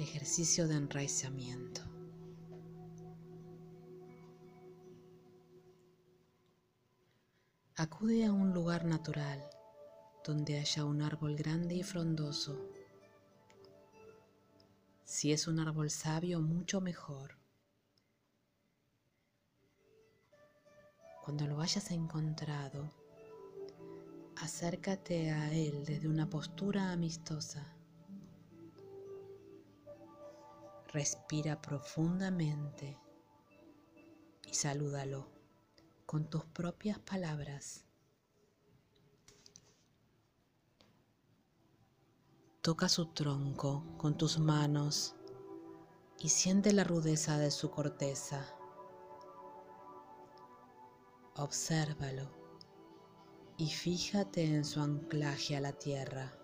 ejercicio de enraizamiento. Acude a un lugar natural donde haya un árbol grande y frondoso. Si es un árbol sabio, mucho mejor. Cuando lo hayas encontrado, acércate a él desde una postura amistosa. Respira profundamente y salúdalo con tus propias palabras. Toca su tronco con tus manos y siente la rudeza de su corteza. Obsérvalo y fíjate en su anclaje a la tierra.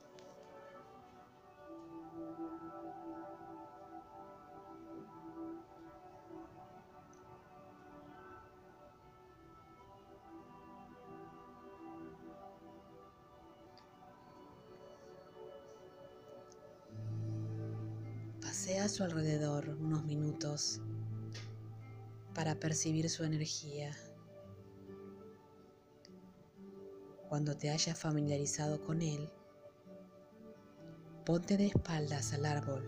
Pasea a su alrededor unos minutos para percibir su energía. Cuando te hayas familiarizado con él, ponte de espaldas al árbol,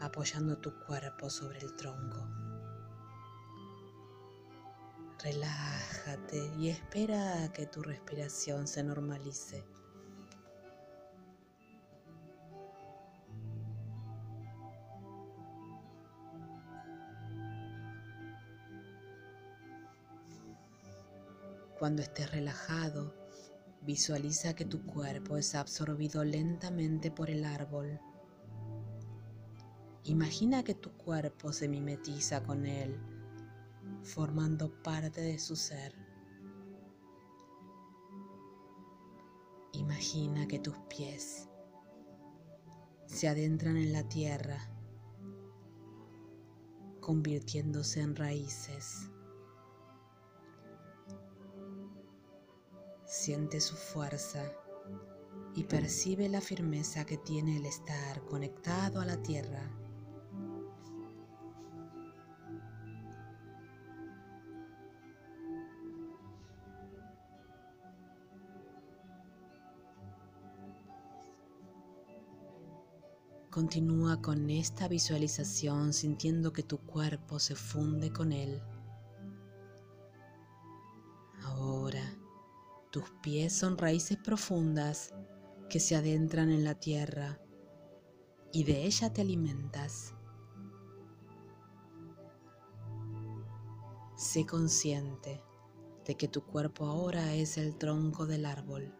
apoyando tu cuerpo sobre el tronco. Relájate y espera a que tu respiración se normalice. Cuando estés relajado, visualiza que tu cuerpo es absorbido lentamente por el árbol. Imagina que tu cuerpo se mimetiza con él, formando parte de su ser. Imagina que tus pies se adentran en la tierra, convirtiéndose en raíces. Siente su fuerza y percibe la firmeza que tiene el estar conectado a la tierra. Continúa con esta visualización sintiendo que tu cuerpo se funde con él. Tus pies son raíces profundas que se adentran en la tierra y de ella te alimentas. Sé consciente de que tu cuerpo ahora es el tronco del árbol.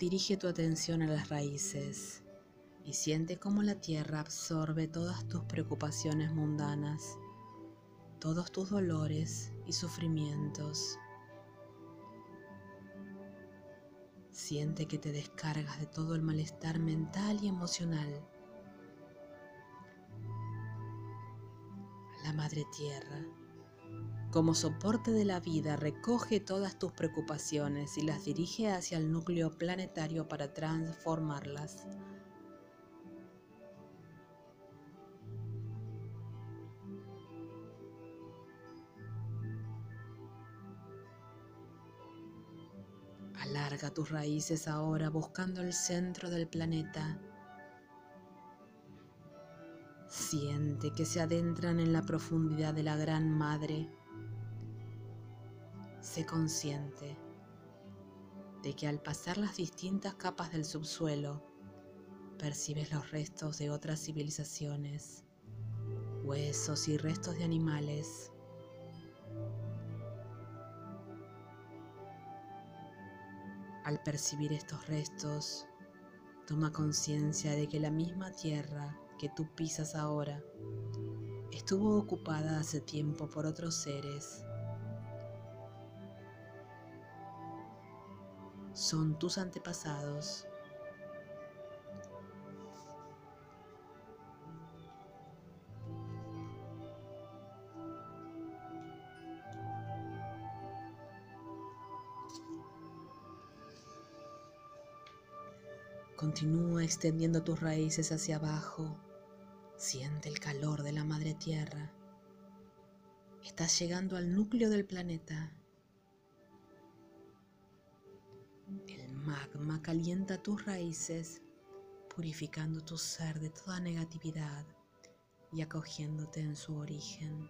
Dirige tu atención a las raíces y siente cómo la tierra absorbe todas tus preocupaciones mundanas, todos tus dolores y sufrimientos. Siente que te descargas de todo el malestar mental y emocional. La Madre Tierra como soporte de la vida, recoge todas tus preocupaciones y las dirige hacia el núcleo planetario para transformarlas. Alarga tus raíces ahora buscando el centro del planeta. Siente que se adentran en la profundidad de la Gran Madre Sé consciente de que al pasar las distintas capas del subsuelo, percibes los restos de otras civilizaciones, huesos y restos de animales. Al percibir estos restos, toma conciencia de que la misma tierra que tú pisas ahora estuvo ocupada hace tiempo por otros seres son tus antepasados. Continúa extendiendo tus raíces hacia abajo. Siente el calor de la madre tierra. Estás llegando al núcleo del planeta. Magma calienta tus raíces, purificando tu ser de toda negatividad y acogiéndote en su origen.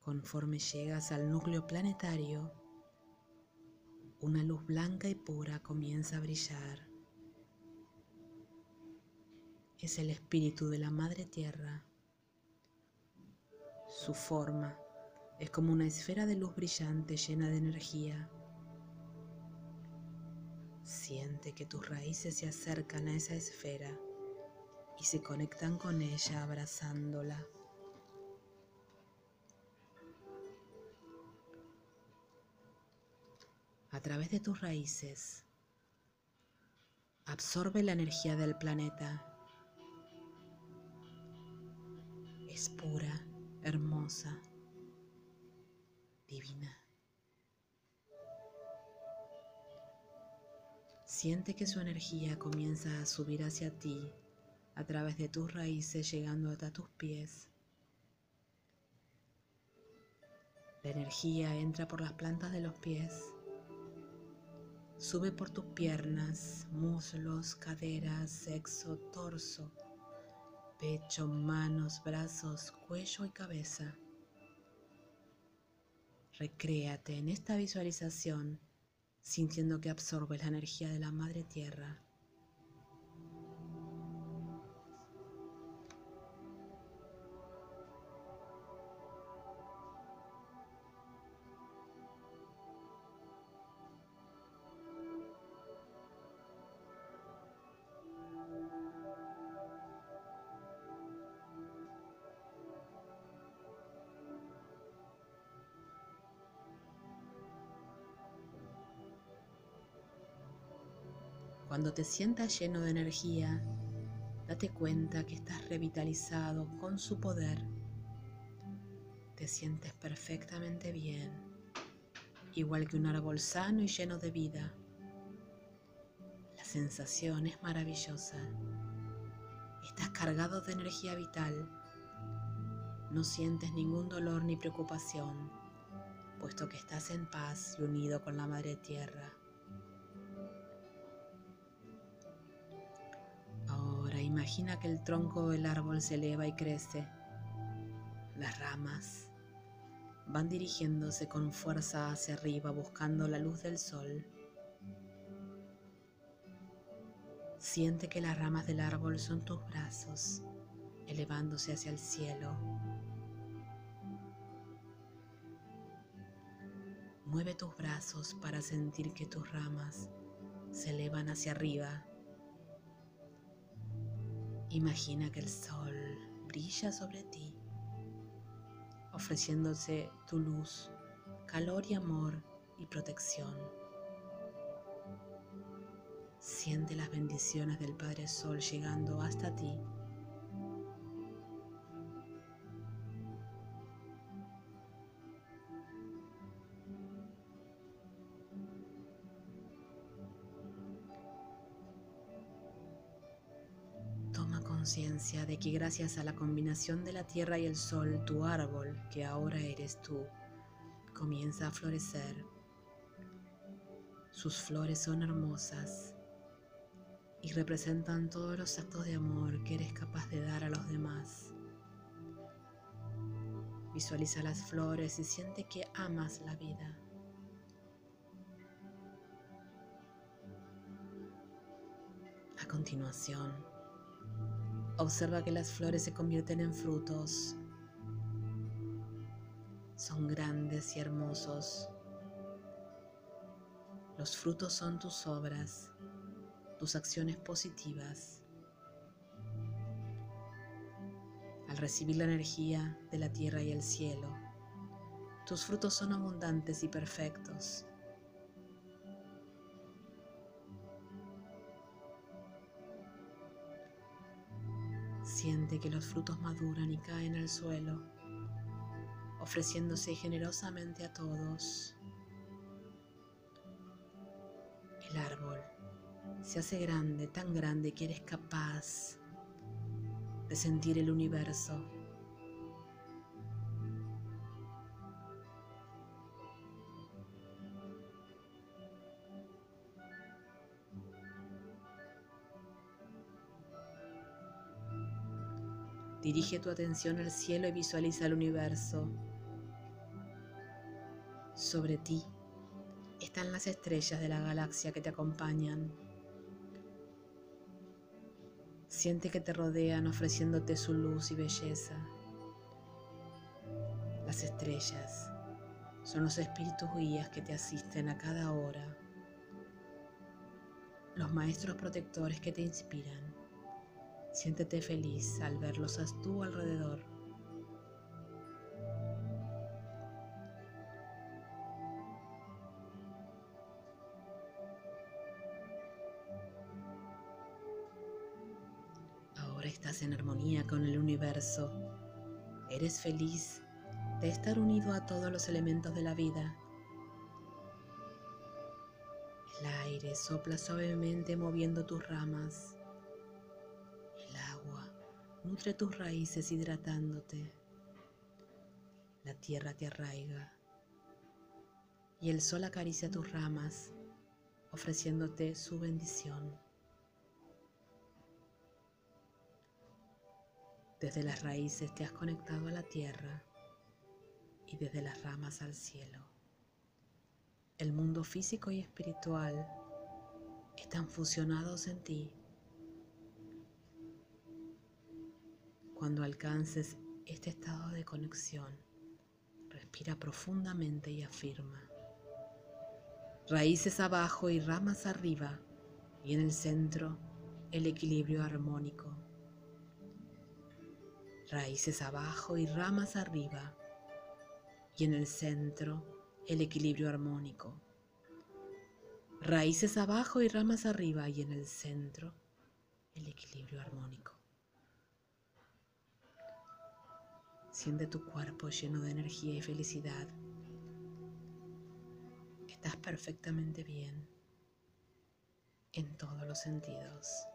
Conforme llegas al núcleo planetario, una luz blanca y pura comienza a brillar. Es el espíritu de la Madre Tierra. Su forma es como una esfera de luz brillante llena de energía. Siente que tus raíces se acercan a esa esfera y se conectan con ella abrazándola. a través de tus raíces. Absorbe la energía del planeta. Es pura, hermosa, divina. Siente que su energía comienza a subir hacia ti a través de tus raíces llegando hasta tus pies. La energía entra por las plantas de los pies Sube por tus piernas, muslos, caderas, sexo, torso, pecho, manos, brazos, cuello y cabeza. Recréate en esta visualización sintiendo que absorbes la energía de la Madre Tierra Cuando te sientas lleno de energía, date cuenta que estás revitalizado con su poder. Te sientes perfectamente bien, igual que un árbol sano y lleno de vida. La sensación es maravillosa. Estás cargado de energía vital. No sientes ningún dolor ni preocupación, puesto que estás en paz y unido con la Madre Tierra. Imagina que el tronco del árbol se eleva y crece. Las ramas van dirigiéndose con fuerza hacia arriba buscando la luz del sol. Siente que las ramas del árbol son tus brazos, elevándose hacia el cielo. Mueve tus brazos para sentir que tus ramas se elevan hacia arriba Imagina que el sol brilla sobre ti, ofreciéndose tu luz, calor y amor y protección. Siente las bendiciones del Padre Sol llegando hasta ti que gracias a la combinación de la tierra y el sol, tu árbol, que ahora eres tú, comienza a florecer. Sus flores son hermosas y representan todos los actos de amor que eres capaz de dar a los demás. Visualiza las flores y siente que amas la vida. A continuación, Observa que las flores se convierten en frutos. Son grandes y hermosos. Los frutos son tus obras, tus acciones positivas. Al recibir la energía de la tierra y el cielo, tus frutos son abundantes y perfectos. Siente que los frutos maduran y caen al suelo, ofreciéndose generosamente a todos. El árbol se hace grande, tan grande que eres capaz de sentir el universo Dirige tu atención al cielo y visualiza el universo. Sobre ti están las estrellas de la galaxia que te acompañan. Siente que te rodean ofreciéndote su luz y belleza. Las estrellas son los espíritus guías que te asisten a cada hora, los maestros protectores que te inspiran. Siéntete feliz al verlos a tu alrededor. Ahora estás en armonía con el universo. Eres feliz de estar unido a todos los elementos de la vida. El aire sopla suavemente moviendo tus ramas Nutre tus raíces hidratándote. La tierra te arraiga y el sol acaricia tus ramas ofreciéndote su bendición. Desde las raíces te has conectado a la tierra y desde las ramas al cielo. El mundo físico y espiritual están fusionados en ti Cuando alcances este estado de conexión, respira profundamente y afirma. Raíces abajo y ramas arriba y en el centro el equilibrio armónico. Raíces abajo y ramas arriba y en el centro el equilibrio armónico. Raíces abajo y ramas arriba y en el centro el equilibrio armónico. Siente tu cuerpo lleno de energía y felicidad. Estás perfectamente bien en todos los sentidos.